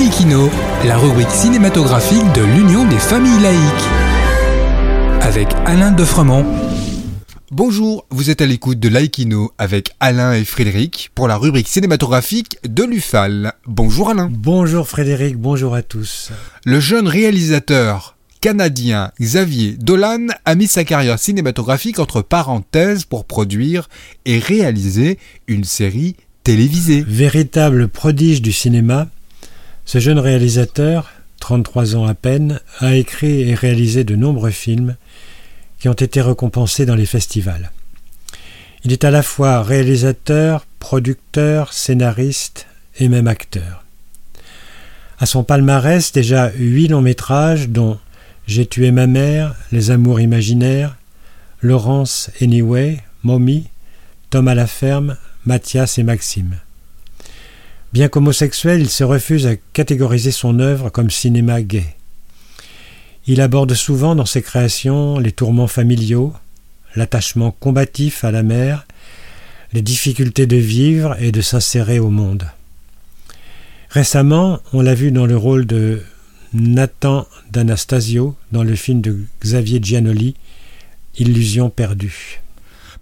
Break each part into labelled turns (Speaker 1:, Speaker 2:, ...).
Speaker 1: Laïkino, la rubrique cinématographique de l'Union des familles laïques. Avec Alain Defremont. Bonjour, vous êtes à l'écoute de Laïkino avec Alain et Frédéric pour la rubrique cinématographique de l'UFAL. Bonjour Alain.
Speaker 2: Bonjour Frédéric, bonjour à tous.
Speaker 1: Le jeune réalisateur canadien Xavier Dolan a mis sa carrière cinématographique entre parenthèses pour produire et réaliser une série télévisée.
Speaker 2: Véritable prodige du cinéma, ce jeune réalisateur, 33 ans à peine, a écrit et réalisé de nombreux films qui ont été récompensés dans les festivals. Il est à la fois réalisateur, producteur, scénariste et même acteur. À son palmarès, déjà huit longs métrages, dont J'ai tué ma mère, Les amours imaginaires, Laurence Anyway, Mommy, Tom à la ferme, Mathias et Maxime. Bien qu'homosexuel, il se refuse à catégoriser son œuvre comme cinéma gay. Il aborde souvent dans ses créations les tourments familiaux, l'attachement combatif à la mère, les difficultés de vivre et de s'insérer au monde. Récemment, on l'a vu dans le rôle de Nathan d'Anastasio dans le film de Xavier Giannoli, Illusion perdue.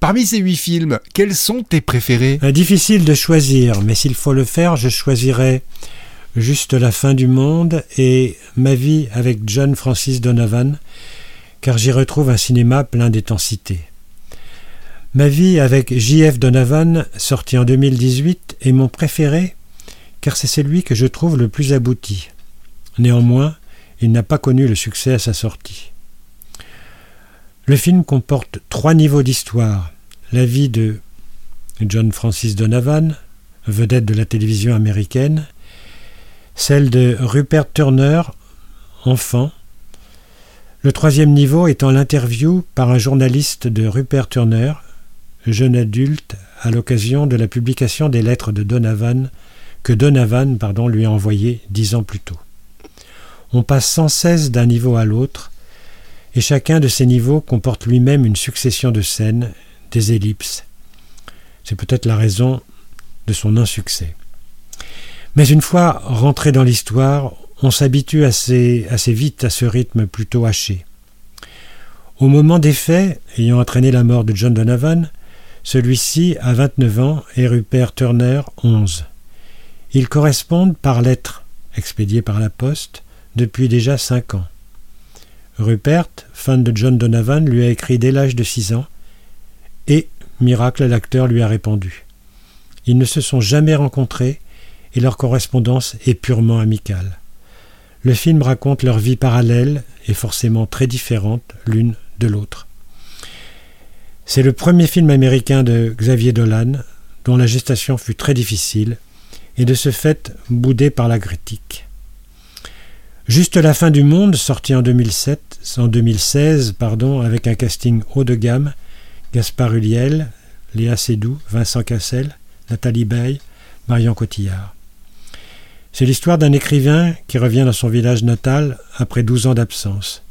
Speaker 1: Parmi ces huit films, quels sont tes préférés?
Speaker 2: Euh, Difficile de choisir, mais s'il faut le faire, je choisirais Juste la fin du monde et Ma vie avec John Francis Donovan, car j'y retrouve un cinéma plein d'intensité. Ma vie avec J.F. Donovan, sorti en 2018, est mon préféré, car c'est celui que je trouve le plus abouti. Néanmoins, il n'a pas connu le succès à sa sortie. Le film comporte trois niveaux d'histoire. La vie de John Francis Donovan, vedette de la télévision américaine, celle de Rupert Turner, enfant, le troisième niveau étant l'interview par un journaliste de Rupert Turner, jeune adulte, à l'occasion de la publication des lettres de Donovan que Donovan pardon, lui a envoyées dix ans plus tôt. On passe sans cesse d'un niveau à l'autre, et chacun de ces niveaux comporte lui-même une succession de scènes, des ellipses. C'est peut-être la raison de son insuccès. Mais une fois rentré dans l'histoire, on s'habitue assez, vite à ce rythme plutôt haché. Au moment des faits, ayant entraîné la mort de John Donovan, celui-ci a 29 ans et Rupert Turner 11. Ils correspondent par lettres, expédiées par la poste, depuis déjà cinq ans. Rupert, fan de John Donovan, lui a écrit dès l'âge de six ans, et, miracle, l'acteur lui a répondu. Ils ne se sont jamais rencontrés, et leur correspondance est purement amicale. Le film raconte leur vie parallèle et forcément très différente l'une de l'autre. C'est le premier film américain de Xavier Dolan, dont la gestation fut très difficile, et de ce fait boudé par la critique. Juste la fin du monde, sorti en 2007, en 2016, pardon, avec un casting haut de gamme, Gaspard Huliel, Léa Seydoux, Vincent Cassel, Nathalie Baye, Marion Cotillard. C'est l'histoire d'un écrivain qui revient dans son village natal après douze ans d'absence.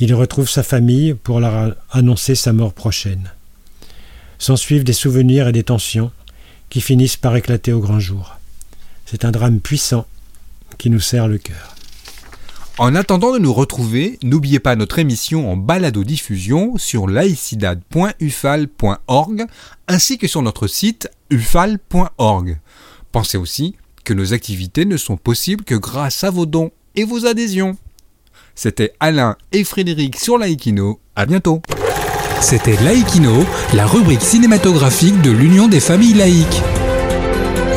Speaker 2: Il retrouve sa famille pour leur annoncer sa mort prochaine. S'ensuivent des souvenirs et des tensions qui finissent par éclater au grand jour. C'est un drame puissant qui nous serre le cœur.
Speaker 1: En attendant de nous retrouver, n'oubliez pas notre émission en balado-diffusion sur laicidad.ufal.org ainsi que sur notre site ufal.org. Pensez aussi que nos activités ne sont possibles que grâce à vos dons et vos adhésions. C'était Alain et Frédéric sur Laïkino. À bientôt. C'était Laïkino, la rubrique cinématographique de l'Union des familles laïques.